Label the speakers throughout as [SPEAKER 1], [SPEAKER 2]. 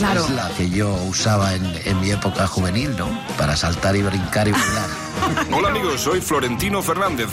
[SPEAKER 1] Claro.
[SPEAKER 2] es la que yo usaba en, en mi época juvenil, ¿no? Para saltar y brincar y bailar.
[SPEAKER 3] Hola amigos, soy Florentino Fernández.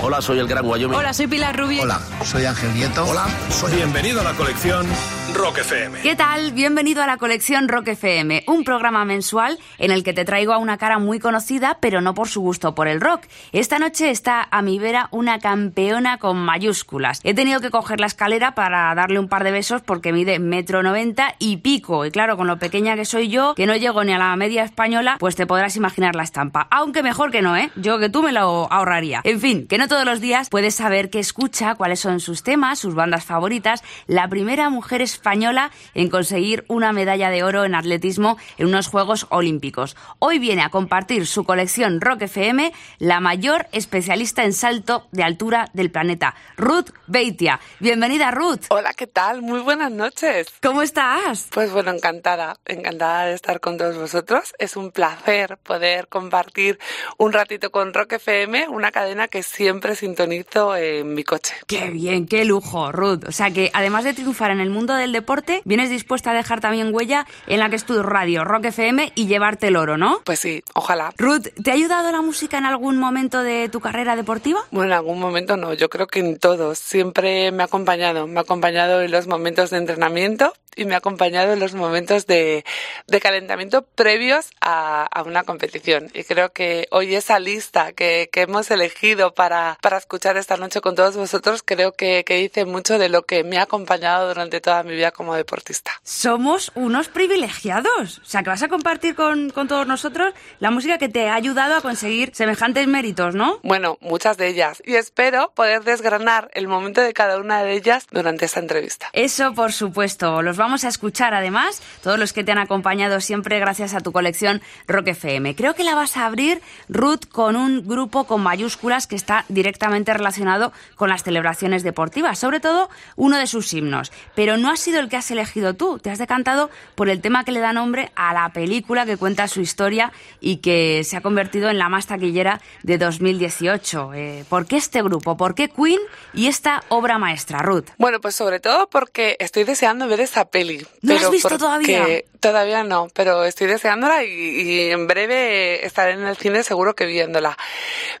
[SPEAKER 4] Hola, soy el Gran Wyoming.
[SPEAKER 5] Hola, soy Pilar Rubio.
[SPEAKER 2] Hola, soy Ángel Nieto. Hola, soy...
[SPEAKER 3] Bienvenido a la colección Rock FM.
[SPEAKER 6] ¿Qué tal? Bienvenido a la colección Rock FM, un programa mensual en el que te traigo a una cara muy conocida, pero no por su gusto por el rock. Esta noche está a mi vera una campeona con mayúsculas. He tenido que coger la escalera para darle un par de besos porque mide metro noventa y pico. Y claro, con lo pequeña que soy yo, que no llego ni a la media española, pues te podrás imaginar la estampa. Aunque mejor que no, ¿eh? Yo que tú me lo ahorraría. En fin, que no todos los días puedes saber qué escucha, cuáles son sus temas, sus bandas favoritas. La primera mujer española en conseguir una medalla de oro en atletismo en unos Juegos Olímpicos. Hoy viene a compartir su colección Rock FM la mayor especialista en salto de altura del planeta, Ruth Beitia. Bienvenida, Ruth.
[SPEAKER 7] Hola, ¿qué tal? Muy buenas noches.
[SPEAKER 6] ¿Cómo estás?
[SPEAKER 7] Pues bueno, encantada, encantada de estar con todos vosotros. Es un placer poder compartir un ratito con Rock FM, una cadena que siempre sintonizo en mi coche.
[SPEAKER 6] Qué bien, qué lujo, Ruth. O sea que además de triunfar en el mundo del deporte, vienes dispuesta a dejar también huella en la que es tu radio, Rock FM, y llevarte el oro, ¿no?
[SPEAKER 7] Pues sí, ojalá.
[SPEAKER 6] Ruth, ¿te ha ayudado la música en algún momento de tu carrera deportiva?
[SPEAKER 7] Bueno, en algún momento no, yo creo que en todos. Siempre me ha acompañado, me ha acompañado en los momentos de entrenamiento y me ha acompañado en los momentos de, de calentamiento previos a, a, una competición. Y creo que hoy esa lista que, que hemos elegido para, para, escuchar esta noche con todos vosotros, creo que, que, dice mucho de lo que me ha acompañado durante toda mi vida como deportista.
[SPEAKER 6] Somos unos privilegiados. O sea, que vas a compartir con, con todos nosotros la música que te ha ayudado a conseguir semejantes méritos, ¿no?
[SPEAKER 7] Bueno, muchas de ellas. Y espero poder desgranar el momento de cada una de ellas durante esta entrevista.
[SPEAKER 6] Eso, por supuesto. Los vamos a escuchar además, todos los que te han acompañado siempre gracias a tu colección Rock FM. Creo que la vas a abrir, Ruth, con un grupo con mayúsculas que está directamente relacionado con las celebraciones deportivas, sobre todo uno de sus himnos. Pero no ha sido el que has elegido tú, te has decantado por el tema que le da nombre a la película que cuenta su historia y que se ha convertido en la más taquillera de 2018. Eh, ¿Por qué este grupo? ¿Por qué Queen y esta obra maestra, Ruth?
[SPEAKER 7] Bueno, pues sobre todo porque estoy deseando ver esa peli.
[SPEAKER 6] ¿No has visto todavía?
[SPEAKER 7] Todavía no, pero estoy deseándola y, y, en breve estaré en el cine seguro que viéndola.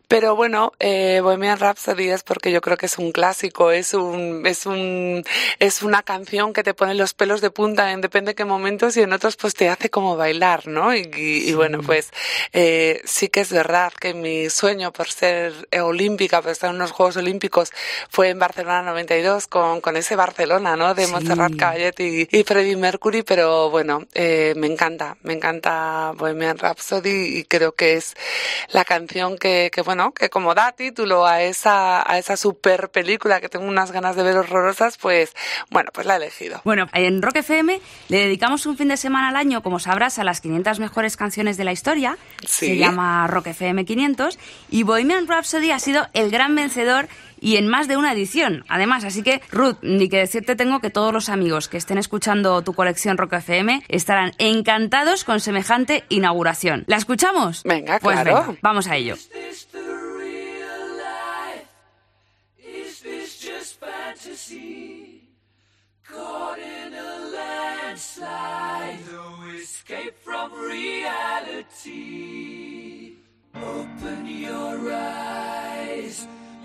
[SPEAKER 7] Pero bueno, eh, Bohemian Rhapsody es porque yo creo que es un clásico, es un, es un, es una canción que te pone los pelos de punta en depende de qué momentos y en otros pues te hace como bailar, ¿no? Y, y, y bueno, pues eh, sí que es verdad que mi sueño por ser olímpica, por estar en unos Juegos Olímpicos fue en Barcelona 92 con, con ese Barcelona, ¿no? De sí. Montserrat Caballé y, y Freddie Mercury, pero bueno, eh, me encanta, me encanta Bohemian Rhapsody y creo que es la canción que, que, bueno, que como da título a esa, a esa super película que tengo unas ganas de ver horrorosas, pues bueno, pues la he elegido.
[SPEAKER 6] Bueno, en Rock FM le dedicamos un fin de semana al año, como sabrás, a las 500 mejores canciones de la historia.
[SPEAKER 7] Sí.
[SPEAKER 6] Se llama Rock FM 500 y Bohemian Rhapsody ha sido el gran vencedor y en más de una edición. Además, así que, Ruth, ni que decirte tengo que todos los amigos que estén escuchando tu colección Rock FM estarán encantados con semejante inauguración. ¿La escuchamos?
[SPEAKER 7] Venga,
[SPEAKER 6] pues
[SPEAKER 7] claro.
[SPEAKER 6] Venga, vamos a ello.
[SPEAKER 8] Caught in a landslide, no escape from reality. Open your eyes.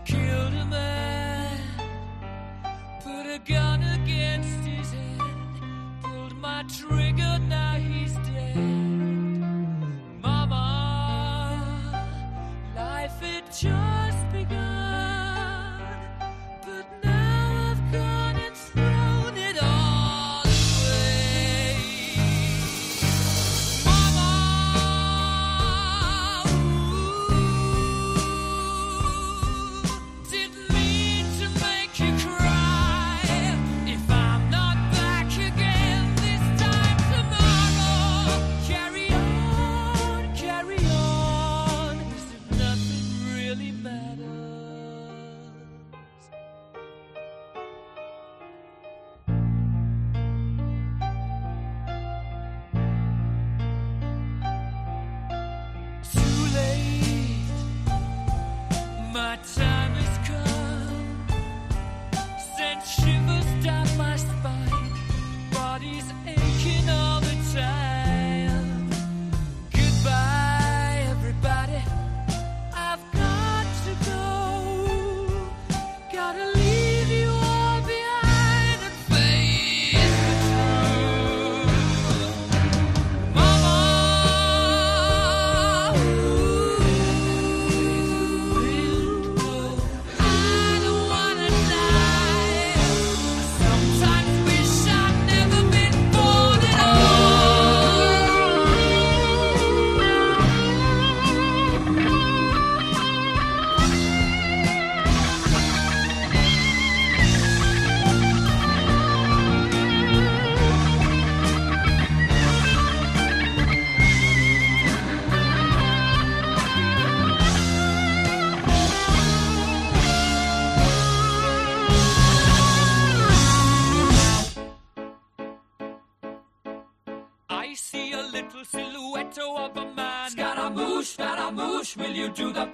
[SPEAKER 8] killed a man. Do the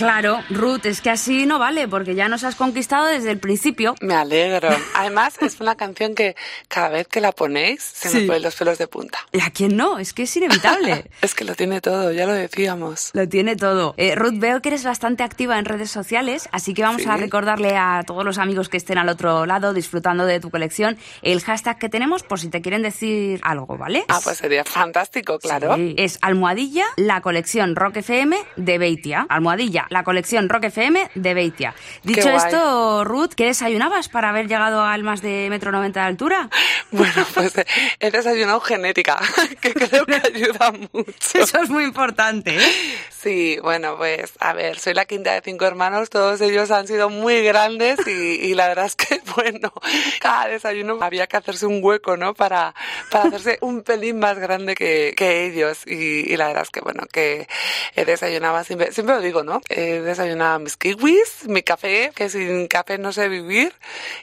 [SPEAKER 6] Claro, Ruth, es que así no vale, porque ya nos has conquistado desde el principio.
[SPEAKER 7] Me alegro. Además, es una canción que cada vez que la ponéis se
[SPEAKER 6] Sí.
[SPEAKER 7] me ponen los pelos de punta.
[SPEAKER 6] ¿Y a quién no? Es que es inevitable.
[SPEAKER 7] Es que lo tiene todo, ya lo decíamos.
[SPEAKER 6] Lo tiene todo. Eh, Ruth, veo que eres bastante activa en redes sociales, así que vamos
[SPEAKER 7] Sí.
[SPEAKER 6] a recordarle a todos los amigos que estén al otro lado disfrutando de tu colección el hashtag que tenemos por si te quieren decir algo, ¿vale?
[SPEAKER 7] Ah, pues sería fantástico, claro.
[SPEAKER 6] Sí. Es almohadilla, la colección Rock FM de Beitia. Almohadilla, la colección Rock FM de Beitia. Dicho esto, Ruth, ¿qué desayunabas para haber llegado al más de metro noventa de altura?
[SPEAKER 7] Bueno, pues he desayunado genética, que creo que ayuda mucho.
[SPEAKER 6] Eso es muy importante, ¿eh?
[SPEAKER 7] Sí, bueno, pues a ver, soy la quinta de cinco hermanos, todos ellos han sido muy grandes y, y la verdad es que, bueno, cada desayuno había que hacerse un hueco, ¿no? Para, para hacerse un pelín más grande que, que ellos y, y la verdad es que, bueno, que he desayunado siempre, siempre lo digo, ¿no? He desayunado mis kiwis, mi café, que sin café no sé vivir,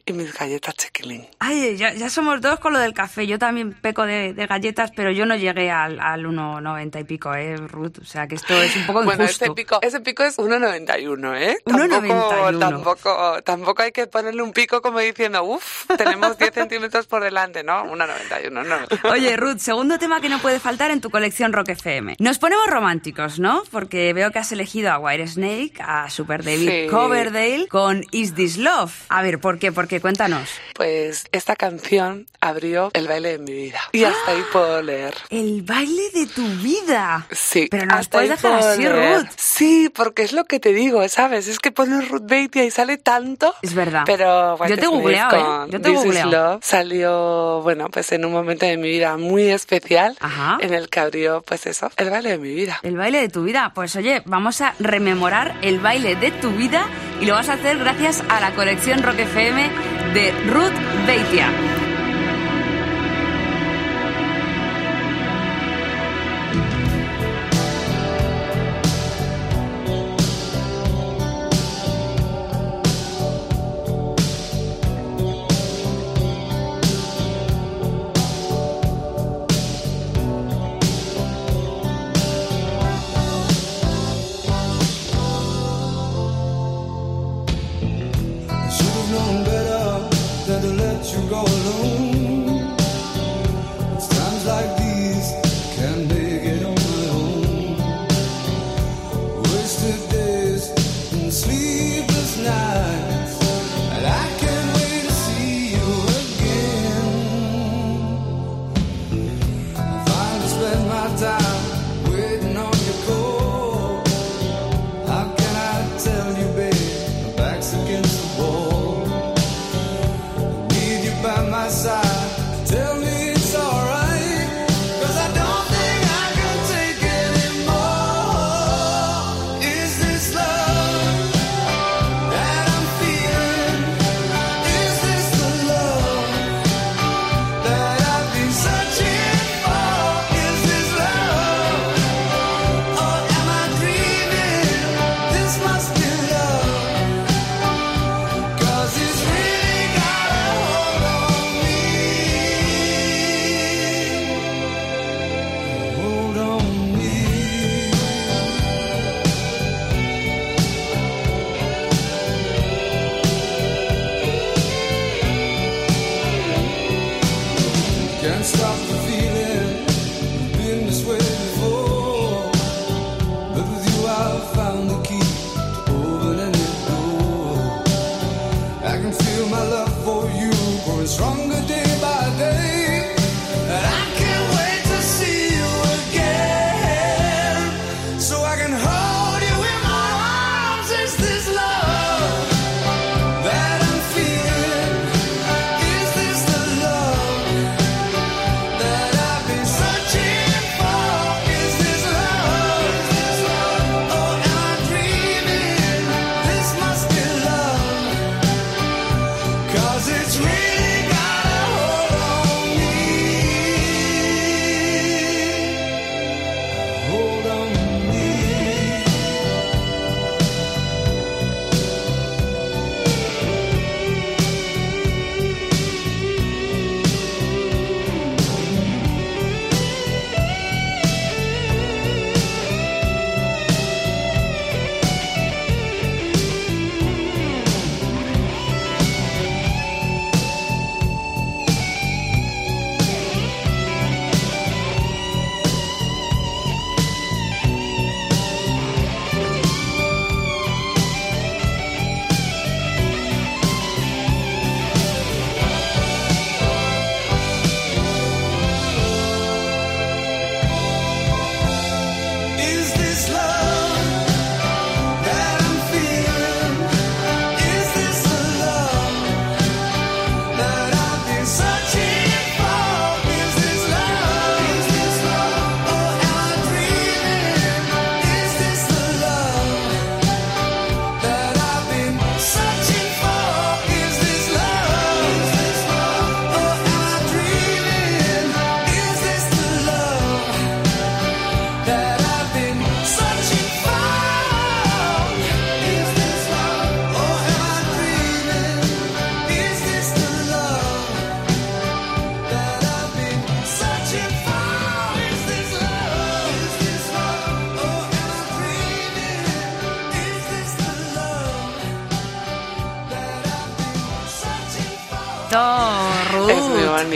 [SPEAKER 7] y mis galletas chiquilín.
[SPEAKER 6] Ay, ya, ya somos dos con lo del café. Yo también peco de, de galletas, pero yo no llegué al, al 1,90 y pico, ¿eh, Ruth? O sea, que esto es un poco
[SPEAKER 7] Bueno,
[SPEAKER 6] injusto.
[SPEAKER 7] ese pico, ese pico es 1,91, ¿eh?
[SPEAKER 6] 1,91.
[SPEAKER 7] Tampoco, tampoco, tampoco hay que ponerle un pico como diciendo, uff, tenemos 10 centímetros por delante, ¿no? 1,91, no.
[SPEAKER 6] Oye, Ruth, segundo tema que no puede faltar en tu colección Rock FM. Nos ponemos románticos, ¿no? Porque veo que has elegido a White Snake, a Super David
[SPEAKER 7] Sí.
[SPEAKER 6] Coverdale con Is This Love. A ver, ¿por qué? ¿Por qué? Cuéntanos.
[SPEAKER 7] Pues esta canción abrió el baile de mi vida. Y hasta ahí puedo leer.
[SPEAKER 6] El baile de tu vida.
[SPEAKER 7] Sí.
[SPEAKER 6] Pero no
[SPEAKER 7] hasta
[SPEAKER 6] puedes dejar así,
[SPEAKER 7] leer.
[SPEAKER 6] Ruth.
[SPEAKER 7] Sí, porque es lo que te digo, ¿sabes? Es que pones Ruth Beitia y sale tanto.
[SPEAKER 6] Es verdad.
[SPEAKER 7] Pero
[SPEAKER 6] Yo te
[SPEAKER 7] White Snake
[SPEAKER 6] googleado, ¿eh? Yo te
[SPEAKER 7] This Is. Love salió, bueno, pues en un momento de mi vida muy especial
[SPEAKER 6] Ajá.
[SPEAKER 7] en el que abrió, pues eso, el baile de mi vida.
[SPEAKER 6] El baile de tu vida. Pues oye, vamos a rememorar el baile de tu vida y lo vas a hacer gracias a la colección Rock FM de Ruth Beitia.
[SPEAKER 9] By my side. Tell me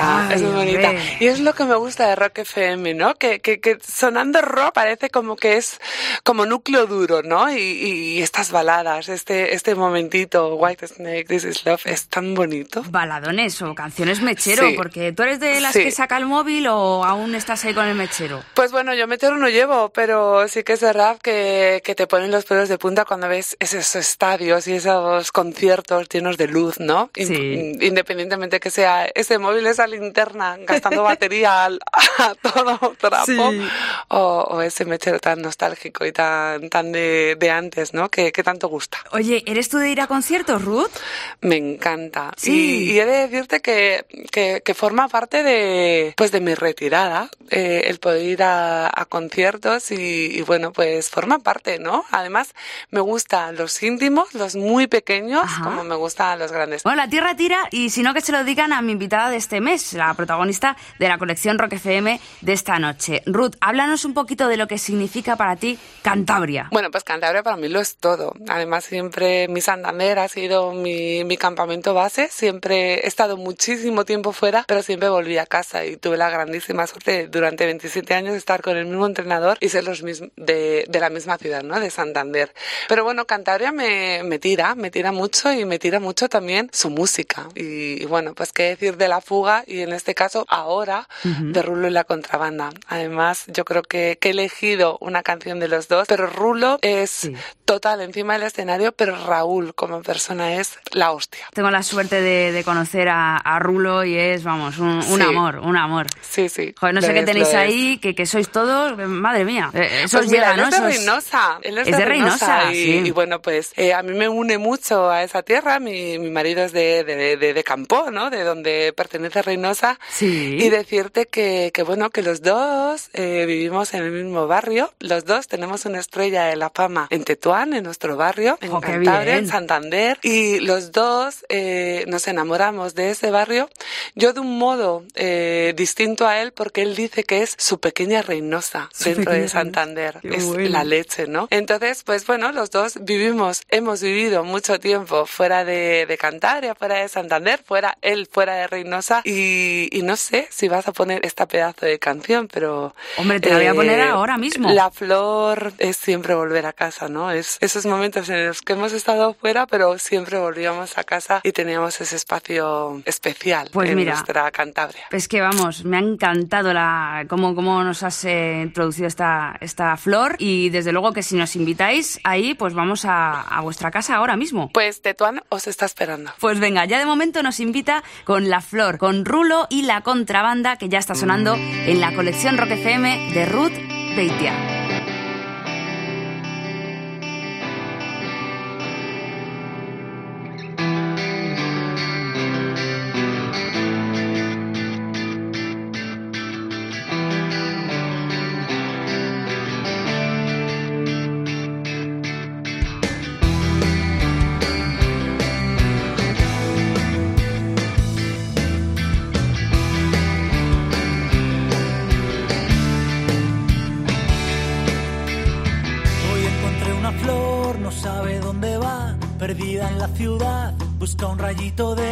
[SPEAKER 7] bonita,
[SPEAKER 6] Ay,
[SPEAKER 7] es muy bonita. Y es lo que me gusta de Rock FM, ¿no? Que, que, que sonando rock parece como que es como núcleo duro, ¿no? Y, y estas baladas, este, este momentito, White Snake, This is Love, es tan bonito.
[SPEAKER 6] Baladones o canciones mechero,
[SPEAKER 7] Sí.
[SPEAKER 6] porque tú eres de las
[SPEAKER 7] Sí.
[SPEAKER 6] que saca el móvil o aún estás ahí con el mechero.
[SPEAKER 7] Pues bueno, yo metero no llevo, pero sí que es verdad que, que te ponen los pelos de punta cuando ves esos estadios y esos conciertos llenos de luz, ¿no?
[SPEAKER 6] Sí.
[SPEAKER 7] Independientemente que sea ese móvil, esa linterna, gastando batería al- a todo trapo,
[SPEAKER 6] Sí.
[SPEAKER 7] o, o ese mechero tan nostálgico y tan, tan de, de antes, ¿no? Que, que tanto gusta.
[SPEAKER 6] Oye, ¿eres tú de ir a conciertos, Ruth?
[SPEAKER 7] Me encanta.
[SPEAKER 6] Sí.
[SPEAKER 7] Y, y he de decirte que, que, que forma parte de, pues de mi retirada, eh, el poder ir a, a conciertos y, y bueno, pues forma parte, ¿no? Además, me gustan los íntimos, los muy pequeños,
[SPEAKER 6] Ajá.
[SPEAKER 7] como me gustan los grandes.
[SPEAKER 6] Bueno, la tierra tira y si no que se lo digan a mi invitada de este mes, la protagonista de la colección Rock FM de esta noche. Ruth, háblanos un poquito de lo que significa para ti Cantabria.
[SPEAKER 7] Bueno, pues Cantabria para mí lo es todo. Además, siempre mi Santander ha sido mi, campamento base. Siempre he estado muchísimo tiempo fuera, pero siempre volví a casa y tuve la grandísima suerte durante 27 años de estar con el mismo entrenador y ser los mismos de, la misma ciudad, ¿no? De Santander. Pero bueno, Cantabria me, tira, me tira mucho y me tira mucho también su música. Y bueno, pues qué decir de la fuga y en este caso ahora de Rulo y la contrabanda. Además, yo creo que, que he elegido una canción de los dos, pero Rulo es
[SPEAKER 6] Sí.
[SPEAKER 7] total encima del escenario, pero Raúl como persona es la hostia.
[SPEAKER 6] Tengo la suerte de, de conocer a, a Rulo y es, vamos, un, un
[SPEAKER 7] Sí.
[SPEAKER 6] amor, un amor.
[SPEAKER 7] Sí, sí.
[SPEAKER 6] Joder, no sé qué tenéis ahí, que, que sois todos, eh, madre mía. Eh, Eso
[SPEAKER 7] Pues
[SPEAKER 6] os
[SPEAKER 7] mira, él es de Reynosa. Él es,
[SPEAKER 6] Es de Reynosa,
[SPEAKER 7] y,
[SPEAKER 6] sí.
[SPEAKER 7] y bueno, pues eh, a mí me une mucho a esa tierra. Mi, mi marido es de, de, de, de Campo, ¿no? De donde pertenece Reynosa.
[SPEAKER 6] Sí.
[SPEAKER 7] Y decirte que, que bueno, que los dos eh, vivimos en el mismo barrio. Los dos tenemos una estrella de la fama en Tetuán, en nuestro barrio, en
[SPEAKER 6] qué
[SPEAKER 7] Cantabria, en Santander. Y los dos eh, nos enamoramos de ese barrio. Yo de un modo eh, distinto a él, porque él dice que es su pequeña Reynosa
[SPEAKER 6] Su
[SPEAKER 7] dentro
[SPEAKER 6] pequeña
[SPEAKER 7] de Santander. Es
[SPEAKER 6] bueno.
[SPEAKER 7] la leche, ¿no? Entonces, pues bueno, los dos vivimos, hemos vivido mucho tiempo fuera de, de Cantabria, fuera de Santander, fuera él fuera de Reynosa y, y no sé si vas a poner esta pedazo de canción, pero... eh,
[SPEAKER 6] Hombre, te la voy a poner ahora mismo.
[SPEAKER 7] La flor es siempre volver a casa, ¿no? Es esos momentos en los que hemos estado fuera, pero siempre volvíamos a casa y teníamos ese espacio especial
[SPEAKER 6] Pues
[SPEAKER 7] en
[SPEAKER 6] mira.
[SPEAKER 7] nuestra Cantabria.
[SPEAKER 6] Es que vamos, me ha encantado la cómo, cómo nos has eh, introducido esta, esta flor y desde luego que si nos invitáis ahí, pues vamos a, a vuestra casa ahora mismo.
[SPEAKER 7] Pues Tetuán os está esperando.
[SPEAKER 6] Pues venga, ya de momento nos invita con La Flor, con Rulo y la contrabanda que ya está sonando en la colección Rock FM de Ruth Beitia.
[SPEAKER 10] Rayito de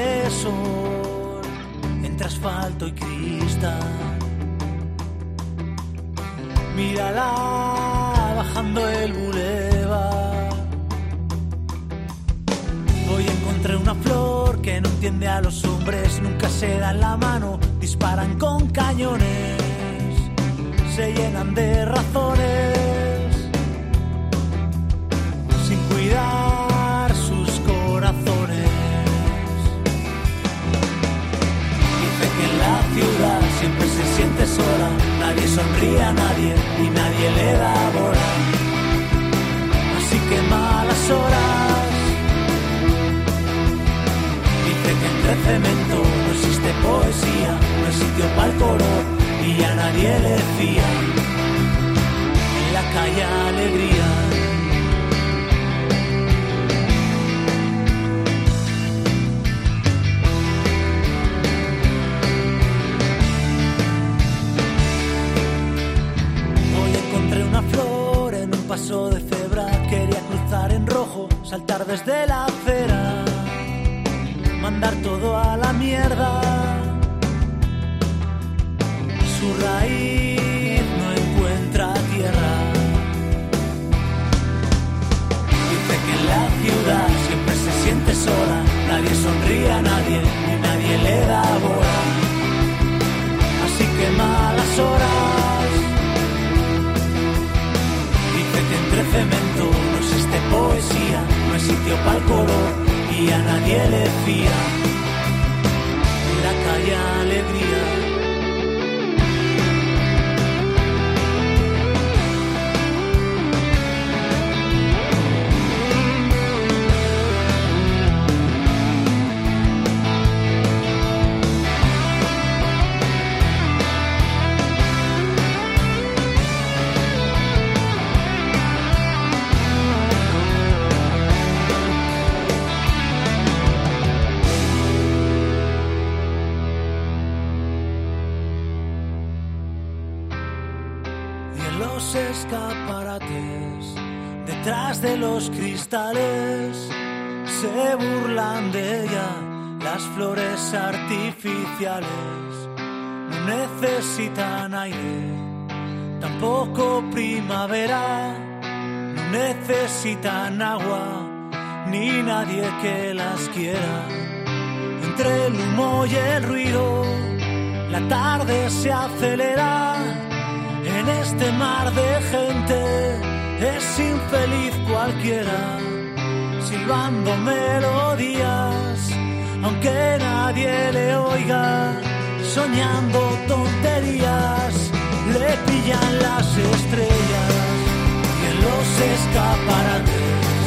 [SPEAKER 10] nadie y nadie le da bola. Así que malas horas. Dice que entre cemento no existe poesía, no hay sitio para el color y a nadie le fía. En la calle alegría. Saltar desde la acera, mandar todo a la mierda. Sitio para el color y a nadie le fía. Los escaparates, detrás de los cristales, se burlan de ella las flores artificiales. No necesitan aire, tampoco primavera, no necesitan agua, ni nadie que las quiera. Entre el humo y el ruido, la tarde se acelera en este mar de gente. Es infeliz cualquiera, silbando melodías, aunque nadie le oiga, soñando tonterías, le pillan las estrellas y en los escaparates,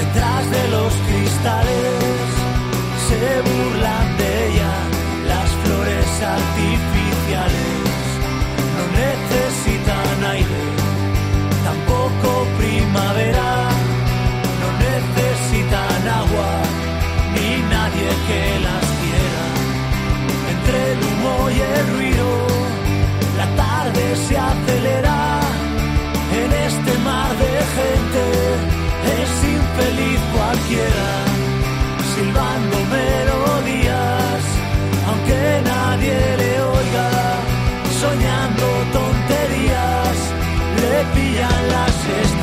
[SPEAKER 10] detrás de los cristales, se burlan de ella las flores artificiales no necesitan aire, tampoco primavera, no necesitan agua, ni nadie que las quiera. Entre el humo y el ruido, la tarde se acelera, en este mar de gente es infeliz cualquiera, silbando melodías, aunque nadie le oiga soñando le pillan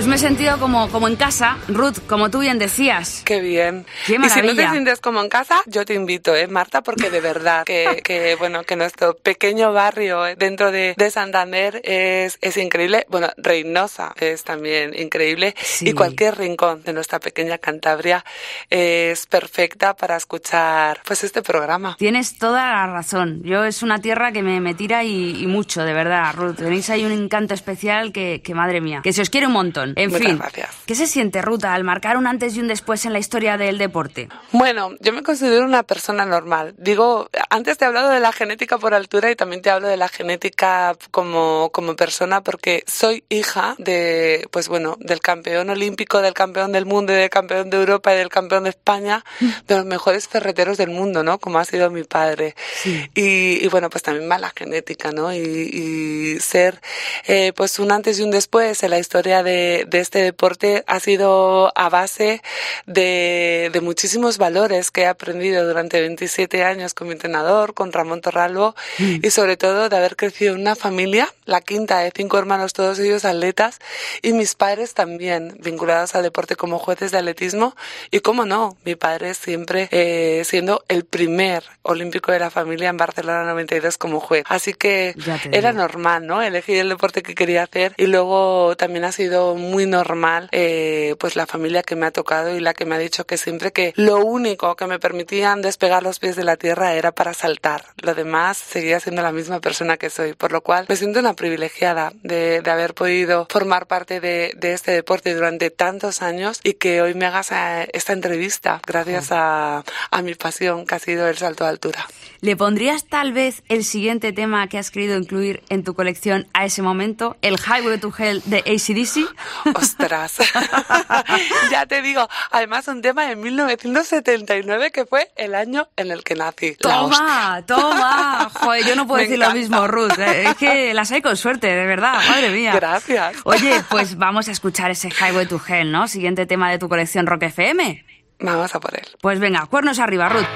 [SPEAKER 6] Pues me he sentido como, como en casa, Ruth, como tú bien decías.
[SPEAKER 7] Qué bien.
[SPEAKER 6] Qué
[SPEAKER 7] y si no te sientes como en casa, yo te invito, ¿eh, Marta? Porque de verdad que, que, bueno, que nuestro pequeño barrio eh, dentro de, de Santander es, es increíble. Bueno, Reynosa es también increíble.
[SPEAKER 6] Sí.
[SPEAKER 7] Y cualquier rincón de nuestra pequeña Cantabria es perfecta para escuchar pues este programa.
[SPEAKER 6] Tienes toda la razón. Yo es una tierra que me, me tira y, y mucho, de verdad, Ruth. Tenéis ahí un encanto especial que, que, madre mía, que se os quiere un montón. En
[SPEAKER 7] Muchas
[SPEAKER 6] fin,
[SPEAKER 7] gracias.
[SPEAKER 6] ¿qué se siente, Ruta, al marcar un antes y un después en la historia del deporte?
[SPEAKER 7] Bueno, yo me considero una persona normal. Digo, antes te he hablado de la genética por altura y también te hablo de la genética como, como persona porque soy hija de, pues bueno, del campeón olímpico, del campeón del mundo, y del campeón de Europa y del campeón de España, de los mejores ferreteros del mundo, ¿no? Como ha sido mi padre. Y, y bueno, pues también va la genética, ¿no? Y, y ser, eh, pues un antes y un después en la historia de, de este deporte ha sido a base de, de muchísimos valores que he aprendido durante 27 años con mi entrenador, con Ramón Torralbo, y sobre todo de haber crecido en una familia, la quinta de cinco hermanos, todos ellos atletas, y mis padres también vinculados al deporte como jueces de atletismo, y cómo no, mi padre siempre eh, siendo el primer olímpico de la familia en Barcelona 92 como juez. Así que era normal, ¿no? Elegir el deporte que quería hacer y luego también ha sido muy normal, eh, pues la familia que me ha tocado y la que me ha dicho que siempre que lo único que me permitían despegar los pies de la tierra era para saltar. Lo demás seguía siendo la misma persona que soy, por lo cual me siento una privilegiada de, de haber podido formar parte de, de, este deporte durante tantos años y que hoy me hagas eh, esta entrevista gracias a, a mi pasión que ha sido el salto de altura.
[SPEAKER 11] ¿Le pondrías tal vez el siguiente tema que has querido incluir en tu colección a ese momento, el Highway to Hell de ACDC?
[SPEAKER 7] Ostras, ya te digo, además un tema de 1979 que fue el año en el que nací.
[SPEAKER 11] Toma, toma. Joder, yo no puedo
[SPEAKER 7] Me
[SPEAKER 11] decir
[SPEAKER 7] encanta.
[SPEAKER 11] lo mismo, Ruth. Eh, Es que las hay con suerte, de verdad, madre mía.
[SPEAKER 7] Gracias.
[SPEAKER 11] Oye, pues vamos a escuchar ese Highway to Hell, ¿no? Siguiente tema de tu colección Rock FM.
[SPEAKER 7] Vamos a por él.
[SPEAKER 11] Pues venga, cuernos arriba, Ruth.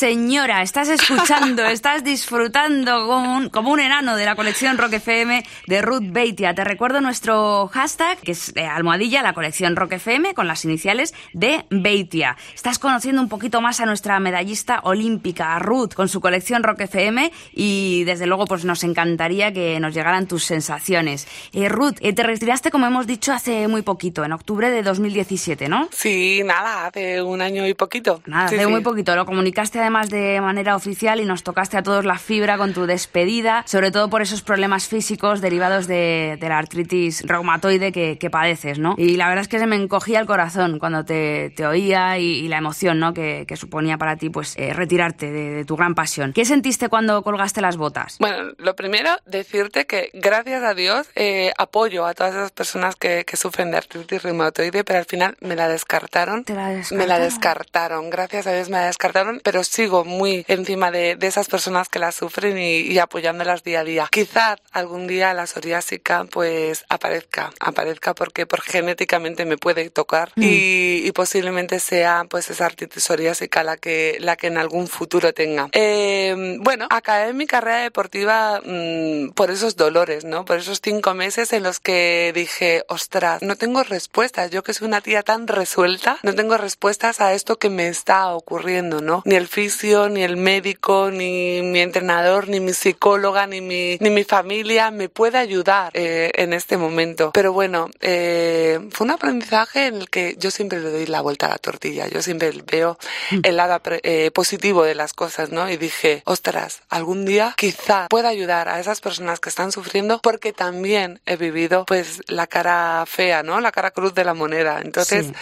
[SPEAKER 11] Sí, señora, estás escuchando, estás disfrutando como un, como un enano de la colección Rock FM de Ruth Beitia. Te recuerdo nuestro hashtag, que es eh, almohadilla, la colección Rock FM, con las iniciales de Beitia. Estás conociendo un poquito más a nuestra medallista olímpica, a Ruth, con su colección Rock FM y desde luego pues nos encantaría que nos llegaran tus sensaciones. Eh, Ruth, eh, te retiraste, como hemos dicho, hace muy poquito, en octubre de 2017, ¿no?
[SPEAKER 7] Sí, nada, hace un año y poquito.
[SPEAKER 11] Nada,
[SPEAKER 7] Sí,
[SPEAKER 11] hace
[SPEAKER 7] sí.
[SPEAKER 11] muy poquito, como
[SPEAKER 6] comunicaste además de manera oficial y nos tocaste a todos la fibra con tu despedida, sobre todo por esos problemas físicos derivados de, de la artritis reumatoide que, que padeces, ¿no? Y la verdad es que se me encogía el corazón cuando te, te oía y, y la emoción, ¿no? Que, que suponía para ti, pues, eh, retirarte de, de tu gran pasión. ¿Qué sentiste cuando colgaste las botas?
[SPEAKER 7] Bueno, lo primero, decirte que gracias a Dios eh, apoyo a todas esas personas que, que sufren de artritis reumatoide, pero al final me la descartaron.
[SPEAKER 6] ¿Te la
[SPEAKER 7] Me la
[SPEAKER 6] descartaron?
[SPEAKER 7] descartaron, gracias a Dios me la descartaron, pero sigo muy encima de, de esas personas que la sufren y, y apoyándolas día a día. Quizás algún día la psoriásica pues aparezca, aparezca porque por genéticamente me puede tocar
[SPEAKER 6] Mm.
[SPEAKER 7] y, y posiblemente sea pues esa artritis psoriásica la que, la que en algún futuro tenga. Eh, bueno, acabé mi carrera deportiva mm, por esos dolores, ¿no? Por esos cinco meses en los que dije, ostras, no tengo respuestas. Yo que soy una tía tan resuelta, no tengo respuestas a esto que me está ocurriendo, ¿no? Ni el fisio, ni el médico, ni mi entrenador, ni mi psicóloga, ni mi, ni mi familia me puede ayudar eh, en este momento. Pero bueno, eh, fue un aprendizaje en el que yo siempre le doy la vuelta a la tortilla. Yo siempre veo el lado eh, positivo de las cosas, ¿no? Y dije, ostras, algún día quizá pueda ayudar a esas personas que están sufriendo porque también he vivido pues la cara fea, ¿no? La cara cruz de la moneda. Entonces,
[SPEAKER 6] Sí.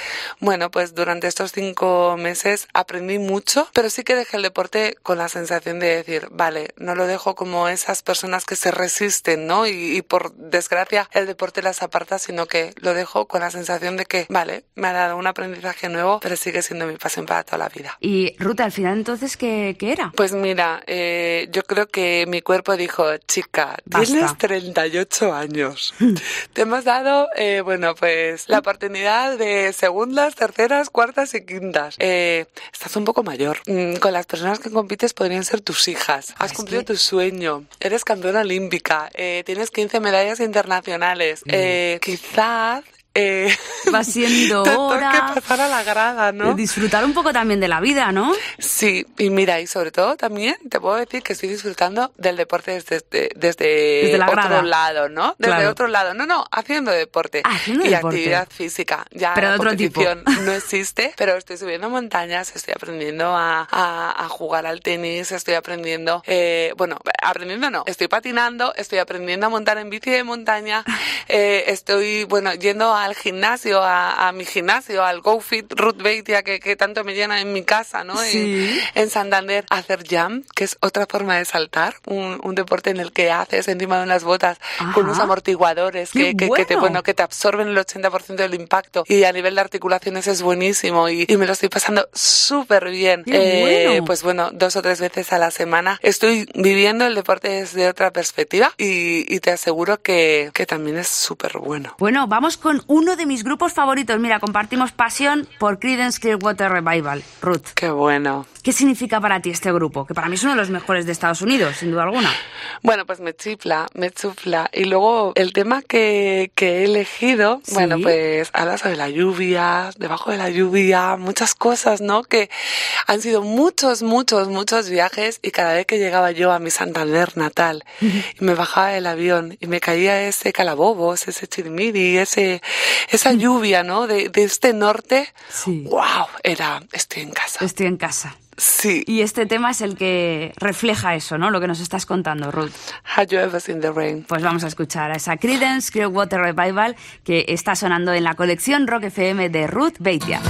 [SPEAKER 7] bueno, pues durante estos cinco meses aprendí mucho, pero sí que dejé el deporte con la sensación de decir, vale, no lo dejo como esas personas que se resisten, ¿no? Y, y por desgracia el deporte las aparta, sino que lo dejo con la sensación de que, vale, me ha dado un aprendizaje nuevo, pero sigue siendo mi pasión para toda la vida.
[SPEAKER 6] Y Ruta, al final entonces, ¿qué, qué era?
[SPEAKER 7] Pues mira, eh, yo creo que mi cuerpo dijo, chica,
[SPEAKER 6] Basta.
[SPEAKER 7] tienes 38 años. Te hemos dado, eh, bueno, pues la oportunidad de segundas, terceras, cuartas y quintas. Eh, estás un poco mayor. Mm, con las personas que compites podrían ser tus hijas. Has cumplido tu sueño. Eres campeona olímpica. Eh, tienes 15 medallas internacionales. Eh, quizás... Eh,
[SPEAKER 6] Va siendo hora
[SPEAKER 7] toque pasar a la grada, ¿no?
[SPEAKER 6] de disfrutar un poco también de la vida, ¿no?
[SPEAKER 7] Sí, y mira, y sobre todo también te puedo decir que estoy disfrutando del deporte desde, desde,
[SPEAKER 6] Desde la
[SPEAKER 7] otro
[SPEAKER 6] grada.
[SPEAKER 7] lado, ¿no? Desde
[SPEAKER 6] Claro.
[SPEAKER 7] otro lado. No, no, haciendo deporte.
[SPEAKER 6] Haciendo
[SPEAKER 7] y
[SPEAKER 6] deporte.
[SPEAKER 7] actividad física. Ya
[SPEAKER 6] Pero
[SPEAKER 7] la
[SPEAKER 6] de otro tipo.
[SPEAKER 7] no existe, pero estoy subiendo montañas, estoy aprendiendo a, a- a jugar al tenis, estoy aprendiendo, eh, bueno, aprendiendo no, estoy patinando, estoy aprendiendo a montar en bici de montaña, eh, estoy, bueno, yendo al gimnasio, a, a mi gimnasio, al GoFit Ruth Beitia, que, que tanto me llena en mi casa, ¿no? En-
[SPEAKER 6] Sí.
[SPEAKER 7] en Santander hacer jump, que es otra forma de saltar, un, un deporte en el que haces encima de unas botas
[SPEAKER 6] Ajá.
[SPEAKER 7] con unos amortiguadores
[SPEAKER 6] ¡Qué
[SPEAKER 7] que, que- que te,
[SPEAKER 6] bueno!
[SPEAKER 7] bueno, que te absorben el 80% del impacto y a nivel de articulaciones es buenísimo y, y me lo estoy pasando súper bien.
[SPEAKER 6] ¡Qué bueno!
[SPEAKER 7] Pues bueno, dos o tres veces a la semana estoy viviendo el deporte desde otra perspectiva y, y te aseguro que, que también es súper bueno.
[SPEAKER 6] Bueno, vamos con uno de mis grupos favoritos. Mira, compartimos pasión por Creedence Clearwater Revival. Ruth,
[SPEAKER 7] Qué bueno.
[SPEAKER 6] ¿qué significa para ti este grupo? Que para mí es uno de los mejores de Estados Unidos, sin duda alguna.
[SPEAKER 7] Bueno, pues me chifla, me chufla. Y luego el tema que, que he elegido,
[SPEAKER 6] Sí.
[SPEAKER 7] bueno, pues habla sobre la lluvia, debajo de la lluvia, muchas cosas, ¿no? Que han sido muchos, muchos, muchos viajes y cada vez que llegaba yo a mi Santander natal y me bajaba del avión y me caía ese calabobos, ese chirimiri, ese, esa lluvia, ¿no? De, de este norte,
[SPEAKER 6] Sí.
[SPEAKER 7] wow, era, estoy en casa.
[SPEAKER 6] Estoy en casa.
[SPEAKER 7] Sí.
[SPEAKER 6] Y este tema es el que refleja eso, ¿no? Lo que nos estás contando, Ruth.
[SPEAKER 7] Have you ever seen the rain?
[SPEAKER 6] Pues vamos a escuchar a esa Creedence Clearwater Revival que está sonando en la colección Rock FM de Ruth Beitia.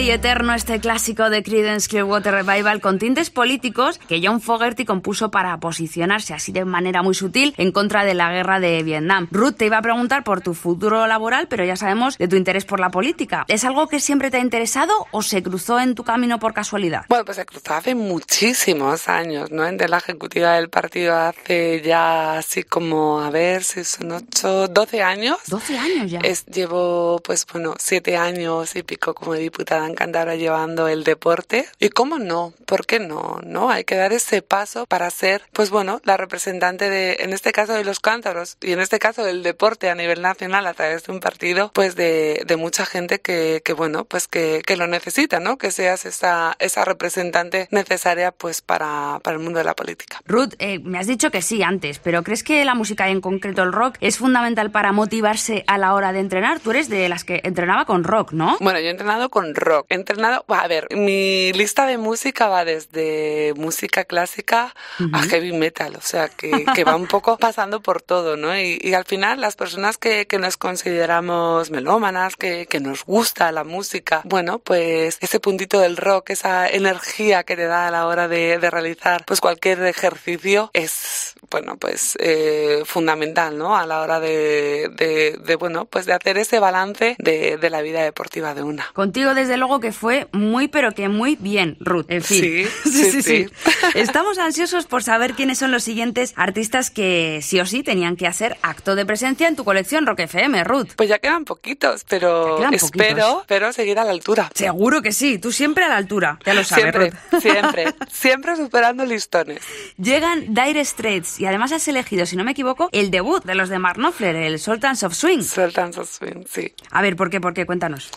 [SPEAKER 6] Y eterno este clásico de Creedence Clearwater Revival con tintes políticos que John Fogerty compuso para posicionarse así de manera muy sutil en contra de la guerra de Vietnam. Ruth te iba a preguntar por tu futuro laboral, pero ya sabemos de tu interés por la política. ¿Es algo que siempre te ha interesado o se cruzó en tu camino por casualidad?
[SPEAKER 7] Bueno, pues se cruzó hace muchísimos años, ¿no? Entre la ejecutiva del partido hace ya así como, a ver si son ocho, 12 años.
[SPEAKER 6] 12 años ya.
[SPEAKER 7] Es, llevo, pues bueno, siete años y pico como diputada Cantabria llevando el deporte. ¿Y cómo no? ¿Por qué no? ¿No? Hay que dar ese paso para ser, pues bueno, la representante de, en este caso de los cántaros y en este caso del deporte a nivel nacional a través de un partido, pues de, de mucha gente que, que bueno, pues que, que lo necesita, ¿no? Que seas esa, esa representante necesaria pues para, para el mundo de la política.
[SPEAKER 6] Ruth, eh, me has dicho que sí antes, pero ¿crees que la música y en concreto el rock es fundamental para motivarse a la hora de entrenar? Tú eres de las que entrenaba con rock, ¿no?
[SPEAKER 7] Bueno, yo he entrenado con rock. He entrenado, a ver, mi lista de música va desde música clásica a heavy metal, o sea, que, que va un poco pasando por todo, ¿no? Y, y al final las personas que, que nos consideramos melómanas, que, que nos gusta la música, bueno, pues ese puntito del rock, esa energía que te da a la hora de, de realizar pues cualquier ejercicio es, bueno, pues eh, fundamental, ¿no? A la hora de, de, de, bueno, pues de hacer ese balance de, de la vida deportiva de una.
[SPEAKER 6] Contigo, desde luego, que fue muy, pero que muy bien, Ruth. En fin.
[SPEAKER 7] Sí, sí, sí.
[SPEAKER 6] Estamos ansiosos por saber quiénes son los siguientes artistas que sí o sí tenían que hacer acto de presencia en tu colección Rock FM, Ruth.
[SPEAKER 7] Pues ya quedan poquitos, pero
[SPEAKER 6] quedan
[SPEAKER 7] espero,
[SPEAKER 6] poquitos.
[SPEAKER 7] espero seguir a la altura.
[SPEAKER 6] Seguro que sí, tú siempre a la altura, ya lo sabes.
[SPEAKER 7] Siempre,
[SPEAKER 6] Ruth.
[SPEAKER 7] siempre, siempre superando listones.
[SPEAKER 6] Llegan Dire Straits y además has elegido, si no me equivoco, el debut de los de Mark Knopfler, el Sultans of Swing.
[SPEAKER 7] Sultans of Swing, sí.
[SPEAKER 6] A ver, ¿por qué? ¿Por qué? Cuéntanos.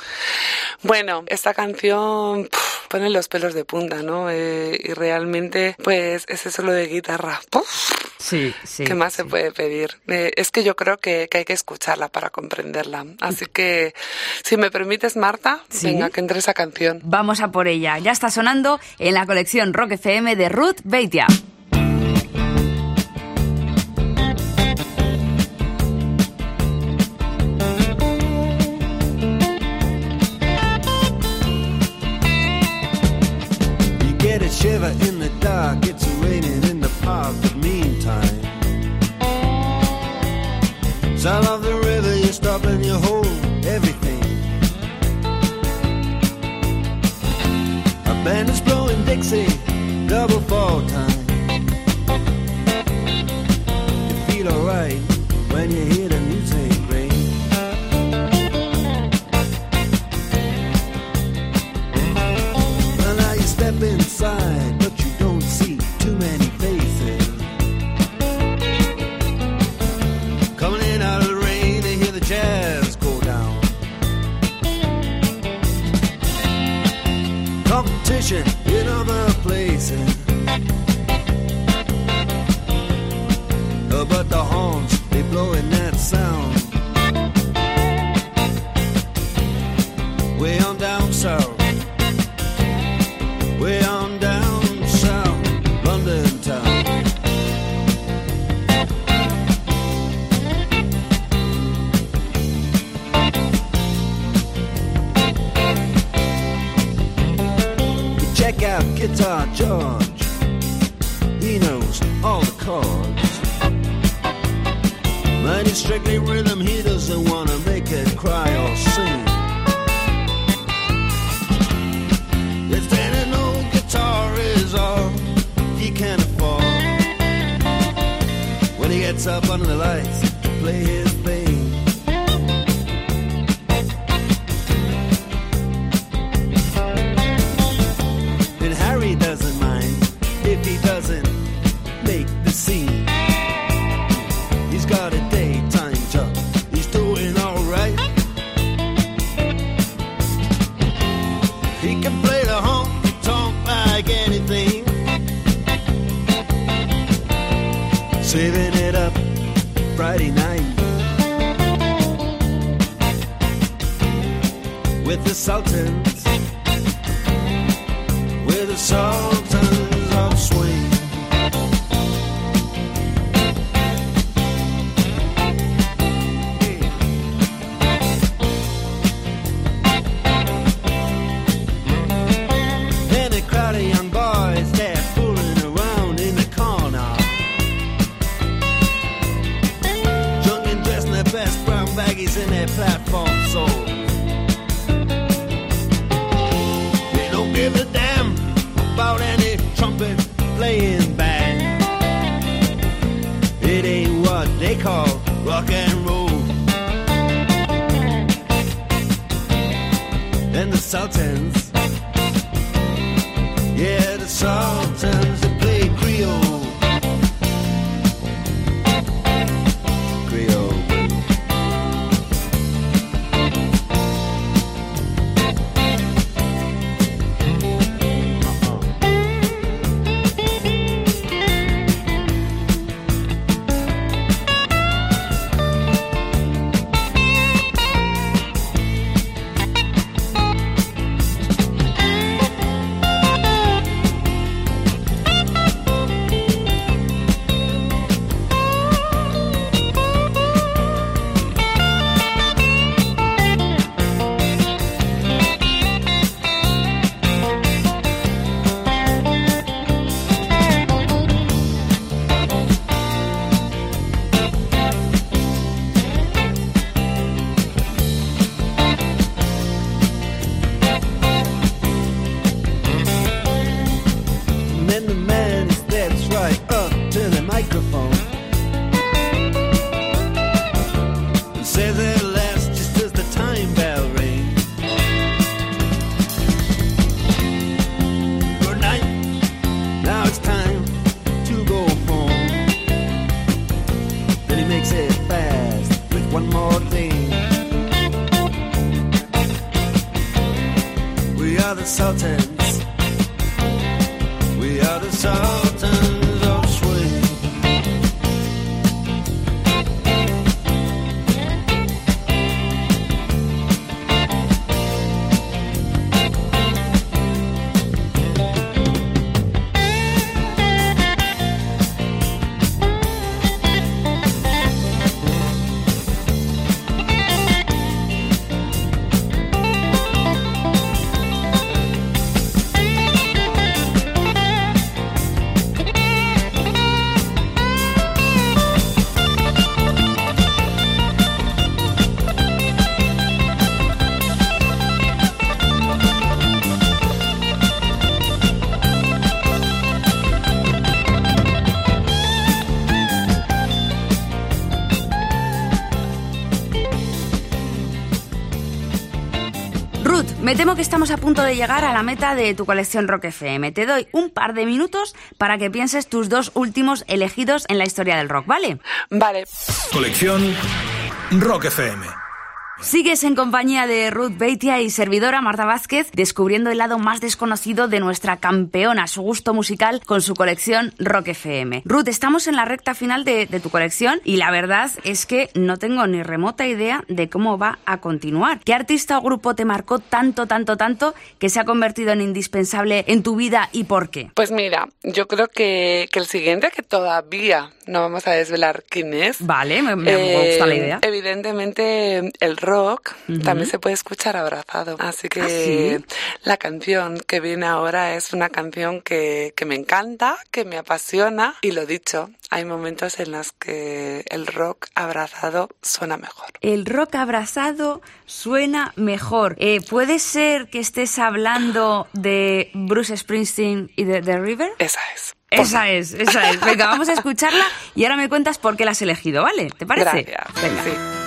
[SPEAKER 7] Bueno, esta canción puf, pone los pelos de punta, ¿no? Eh, y realmente, pues, ese solo de guitarra. puf,
[SPEAKER 6] Sí, sí.
[SPEAKER 7] ¿Qué más se puede pedir? Eh, es que yo creo que, que hay que escucharla para comprenderla. Así que, si me permites, Marta,
[SPEAKER 6] Sí.
[SPEAKER 7] venga, que entre esa canción.
[SPEAKER 6] Vamos a por ella. Ya está sonando en la colección Rock FM de Ruth Beitia.
[SPEAKER 12] Shiver in the dark, it's raining in the park, but meantime. Sound of the so microphone
[SPEAKER 6] me temo que estamos a punto de llegar a la meta de tu colección Rock FM. Te doy un par de minutos para que pienses tus dos últimos elegidos en la historia del rock, ¿vale?
[SPEAKER 7] Vale.
[SPEAKER 13] Colección Rock FM.
[SPEAKER 6] Sigues en compañía de Ruth Beitia y servidora Marta Vázquez, descubriendo el lado más desconocido de nuestra campeona, su gusto musical con su colección Rock FM. Ruth, estamos en la recta final de, de tu colección y la verdad es que no tengo ni remota idea de cómo va a continuar. ¿Qué artista o grupo te marcó tanto, tanto, tanto que se ha convertido en indispensable en tu vida y por qué?
[SPEAKER 7] Pues mira, yo creo que, que el siguiente, que todavía no vamos a desvelar quién es.
[SPEAKER 6] Vale, me, me gusta la
[SPEAKER 7] Eh,
[SPEAKER 6] idea.
[SPEAKER 7] Evidentemente, el rock
[SPEAKER 6] Ujú.
[SPEAKER 7] también se puede escuchar abrazado. Así que
[SPEAKER 6] ¿Ah, sí?
[SPEAKER 7] la canción que viene ahora es una canción que, que me encanta, que me apasiona. Y lo dicho, hay momentos en los que el rock abrazado suena mejor.
[SPEAKER 6] El rock abrazado suena mejor. Eh, ¿Puede ser que estés hablando de Bruce Springsteen y de The River?
[SPEAKER 7] Esa es.
[SPEAKER 6] Esa es, esa es. Venga, vamos a escucharla y ahora me cuentas por qué la has elegido, ¿vale? ¿Te parece?
[SPEAKER 7] Gracias.
[SPEAKER 6] Venga.
[SPEAKER 7] Sí.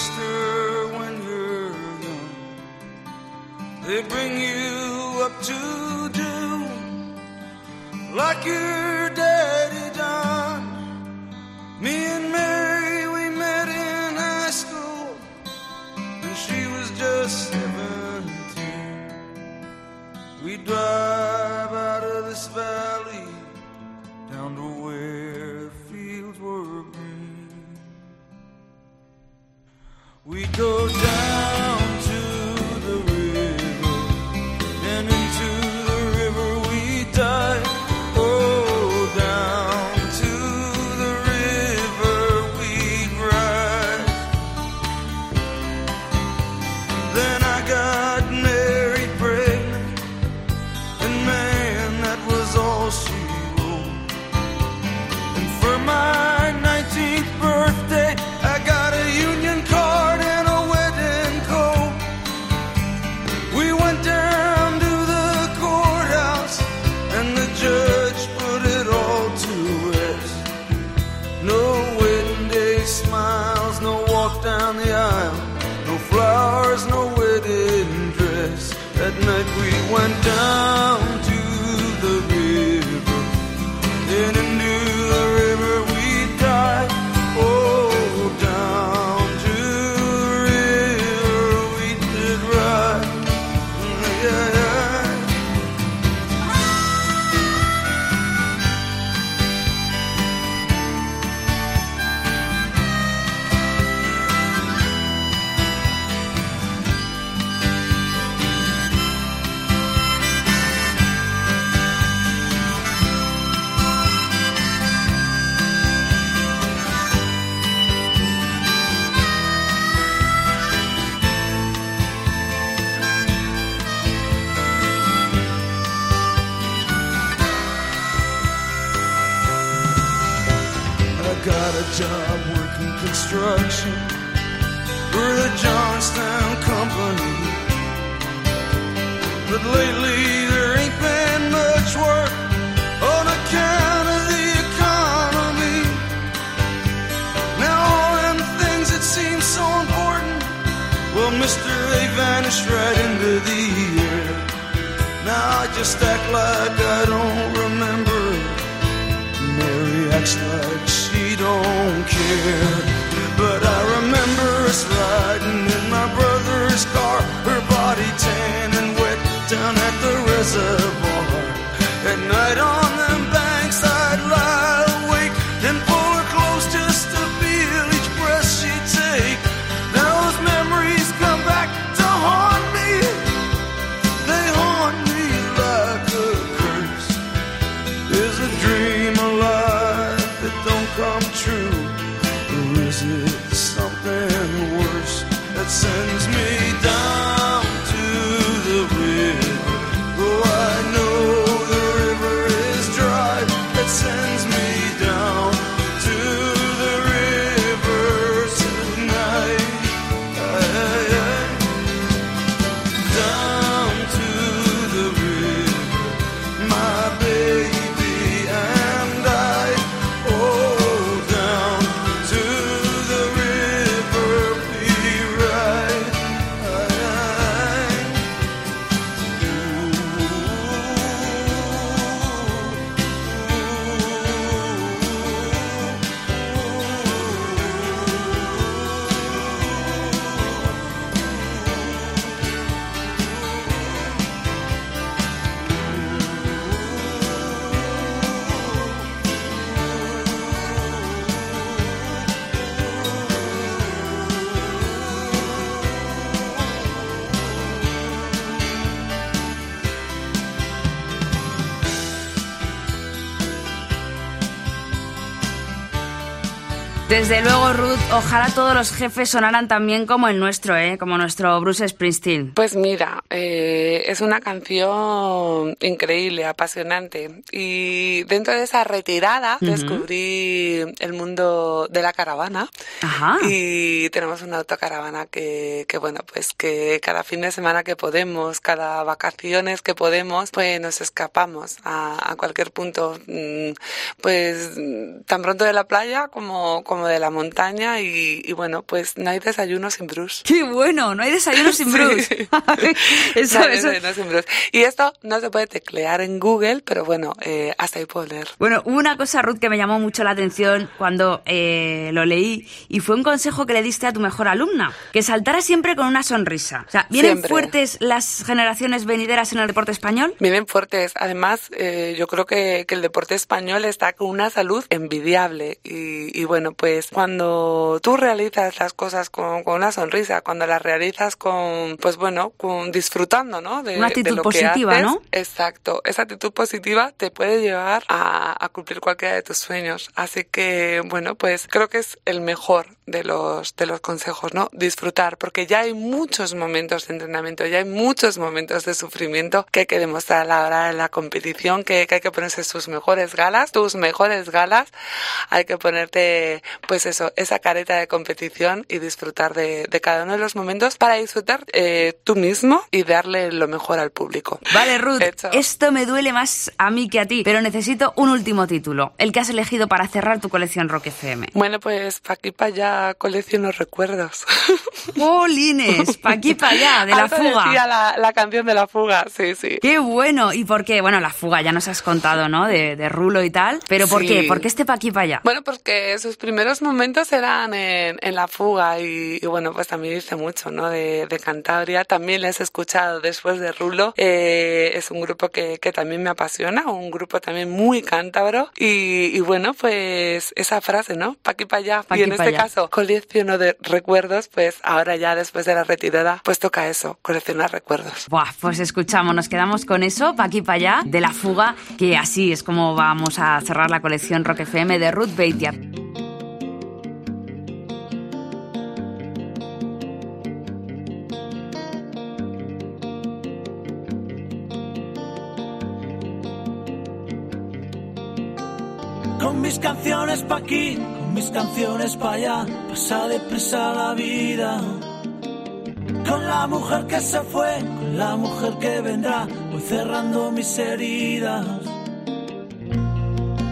[SPEAKER 9] Mister, when you're young, they bring you up to do like your daddy done. Me and Mary, we met in high school, and she was just 17. We drive out of this valley down to where the fields were We go down Like she don't care. But I remember us riding in my brother's car, her body tan and wet down at the reservoir. At night on
[SPEAKER 6] Desde luego, Ruth, ojalá todos los jefes sonaran tan bien como el nuestro, ¿eh? Como nuestro Bruce Springsteen.
[SPEAKER 7] Pues mira, eh, es una canción increíble, apasionante. Y dentro de esa retirada
[SPEAKER 6] Ujú.
[SPEAKER 7] descubrí el mundo de la caravana.
[SPEAKER 6] Ajá.
[SPEAKER 7] Y tenemos una autocaravana que, que, bueno, pues que cada fin de semana que podemos, cada vacaciones que podemos, pues nos escapamos a, a cualquier punto, mm, pues mm, tan pronto de la playa como, como de la montaña. Y, y bueno, pues no hay desayuno sin Bruce.
[SPEAKER 6] ¡Qué bueno! No hay desayuno sin
[SPEAKER 7] Sí.
[SPEAKER 6] Bruce. eso,
[SPEAKER 7] No hay
[SPEAKER 6] eso-
[SPEAKER 7] desayuno sin Bruce. Y esto no se puede teclear en Google, pero bueno, eh, hasta ahí puedo leer.
[SPEAKER 6] Bueno, hubo una cosa, Ruth, que me llamó mucho la atención cuando eh, lo leí y fue un consejo que le diste a tu mejor alumna, que saltara siempre con una sonrisa. O sea, ¿vienen
[SPEAKER 7] Siempre.
[SPEAKER 6] fuertes las generaciones venideras en el deporte español?
[SPEAKER 7] Vienen fuertes. Además, eh, yo creo que, que el deporte español está con una salud envidiable. Y, y bueno, pues cuando tú realizas las cosas con, con una sonrisa, cuando las realizas con, pues bueno, con disfrutando, ¿no? De,
[SPEAKER 6] Una
[SPEAKER 7] de
[SPEAKER 6] actitud
[SPEAKER 7] que
[SPEAKER 6] positiva,
[SPEAKER 7] haces.
[SPEAKER 6] ¿no?
[SPEAKER 7] Exacto. Esa actitud positiva te puede llevar a, a cumplir cualquiera de tus sueños. Así que, bueno, pues creo que es el mejor de los, de los consejos, ¿no? Disfrutar, porque ya hay muchos momentos de entrenamiento, ya hay muchos momentos de sufrimiento que hay que demostrar a la hora de la competición, que, que hay que ponerse sus mejores galas, tus mejores galas, hay que ponerte, pues eso, esa careta de competición y disfrutar de, de cada uno de los momentos para disfrutar eh, tú mismo y darle lo mejor al público.
[SPEAKER 6] Vale, Ruth,
[SPEAKER 7] Hecho.
[SPEAKER 6] esto me duele más a mí que a ti, pero necesito un último título, el que has elegido para cerrar tu colección Rock FM.
[SPEAKER 7] Bueno, pues pa' aquí para allá colecciono recuerdos.
[SPEAKER 6] ¡Polines! Pa' aquí, pa' allá, de la
[SPEAKER 7] Algo
[SPEAKER 6] fuga.
[SPEAKER 7] decía la, la canción de la fuga, sí, sí.
[SPEAKER 6] ¡Qué bueno! ¿Y por qué? Bueno, la fuga ya nos has contado, ¿no? De, de Rulo y tal. ¿Pero por
[SPEAKER 7] Sí.
[SPEAKER 6] qué? ¿Por qué este pa' aquí, pa' allá?
[SPEAKER 7] Bueno, porque sus primeros momentos eran en, en la fuga y, y bueno, pues también dice mucho, ¿no? De, de Cantabria. También les he escuchado después de Rulo. Eh, es un grupo que, que también me apasiona, un grupo también muy cántabro. Y, y bueno, pues esa frase, ¿no? Pa' aquí, pa' allá.
[SPEAKER 6] Pa'
[SPEAKER 7] y en este
[SPEAKER 6] allá.
[SPEAKER 7] caso, colecciono de recuerdos, pues ahora ya después de la retirada, pues toca eso, coleccionar recuerdos.
[SPEAKER 6] Buah, pues escuchamos, nos quedamos con eso, pa' aquí, pa' allá, de la fuga, que así es como vamos a cerrar la colección Rock FM de Ruth Beitia.
[SPEAKER 10] Con mis canciones pa' aquí, mis canciones para allá, pasa deprisa la vida. Con la mujer que se fue, con la mujer que vendrá, voy cerrando mis heridas.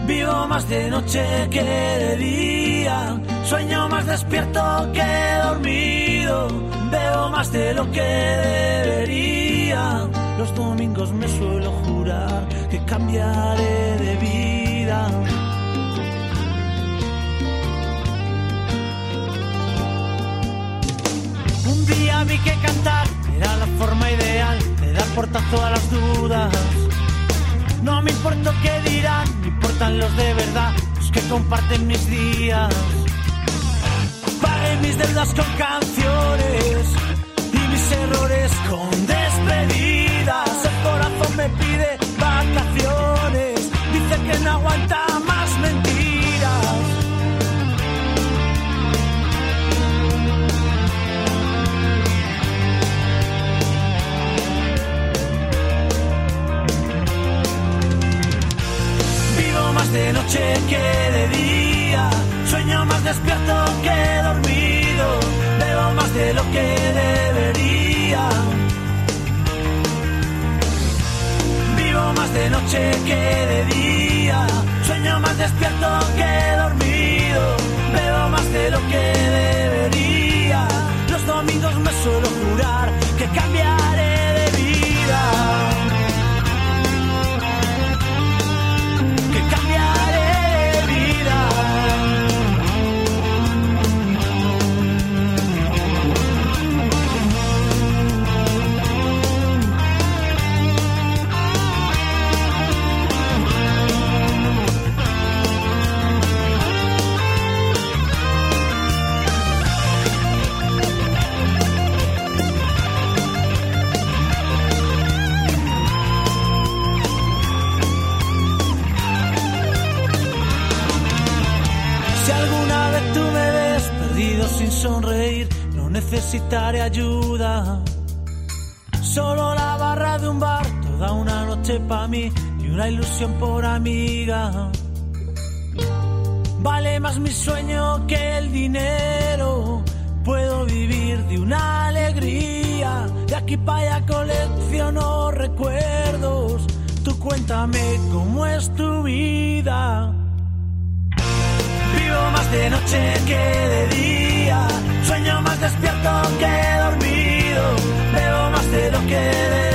[SPEAKER 10] Vivo más de noche que de día, sueño más despierto que dormido, veo más de lo que debería. Los domingos me suelo jurar que cambiaré de vida. Un día vi que cantar era la forma ideal de dar portazo a las dudas. No me importa qué dirán, me importan los de verdad, los que comparten mis días. Pagué mis deudas con canciones y mis errores con despedidas. El corazón me pide vacaciones, dice que no aguanta más despierto que dormido, veo más de lo que debería. Vivo más de noche que de día, sueño más despierto que dormido, veo más de lo que debería. Los domingos me suelo necesitaré ayuda. Solo la barra de un bar, toda una noche para mí y una ilusión por amiga. Vale más mi sueño que el dinero. Puedo vivir de una alegría. De aquí para allá colecciono recuerdos. Tú cuéntame cómo es tu vida. Vivo más de noche que de día, despierto que dormido, veo más de lo que.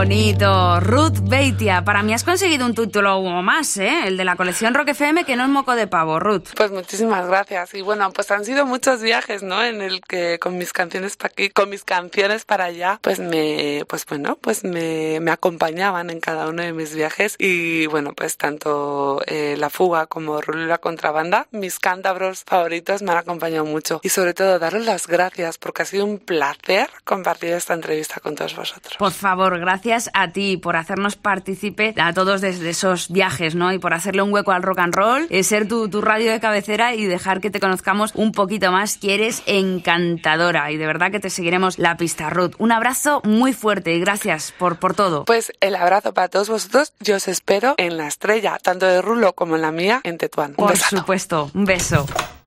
[SPEAKER 6] Bonito. Ruth Beitia, para mí has conseguido un título más, ¿eh? El de la colección Rock FM, que no es moco de pavo, Ruth.
[SPEAKER 7] Pues muchísimas gracias. Y bueno, pues han sido muchos viajes, ¿no? En el que con mis canciones para aquí, con mis canciones para allá, pues me, pues bueno, pues me, me acompañaban en cada uno de mis viajes. Y bueno, pues tanto eh, La Fuga como Rulo y la Contrabanda, mis cántabros favoritos me han acompañado mucho. Y sobre todo, daros las gracias porque ha sido un placer compartir esta entrevista con todos vosotros.
[SPEAKER 6] Por favor, gracias a ti por hacernos partícipe a todos desde esos viajes, ¿no? Y por hacerle un hueco al rock and roll, eh, ser tu, tu radio de cabecera y dejar que te conozcamos un poquito más, que eres encantadora y de verdad que te seguiremos la pista, Ruth. Un abrazo muy fuerte y gracias por, por todo.
[SPEAKER 7] Pues el abrazo para todos vosotros. Yo os espero en la estrella, tanto de Rulo como en la mía, en Tetuán. Un
[SPEAKER 6] Por
[SPEAKER 7] besazo.
[SPEAKER 6] supuesto, un beso.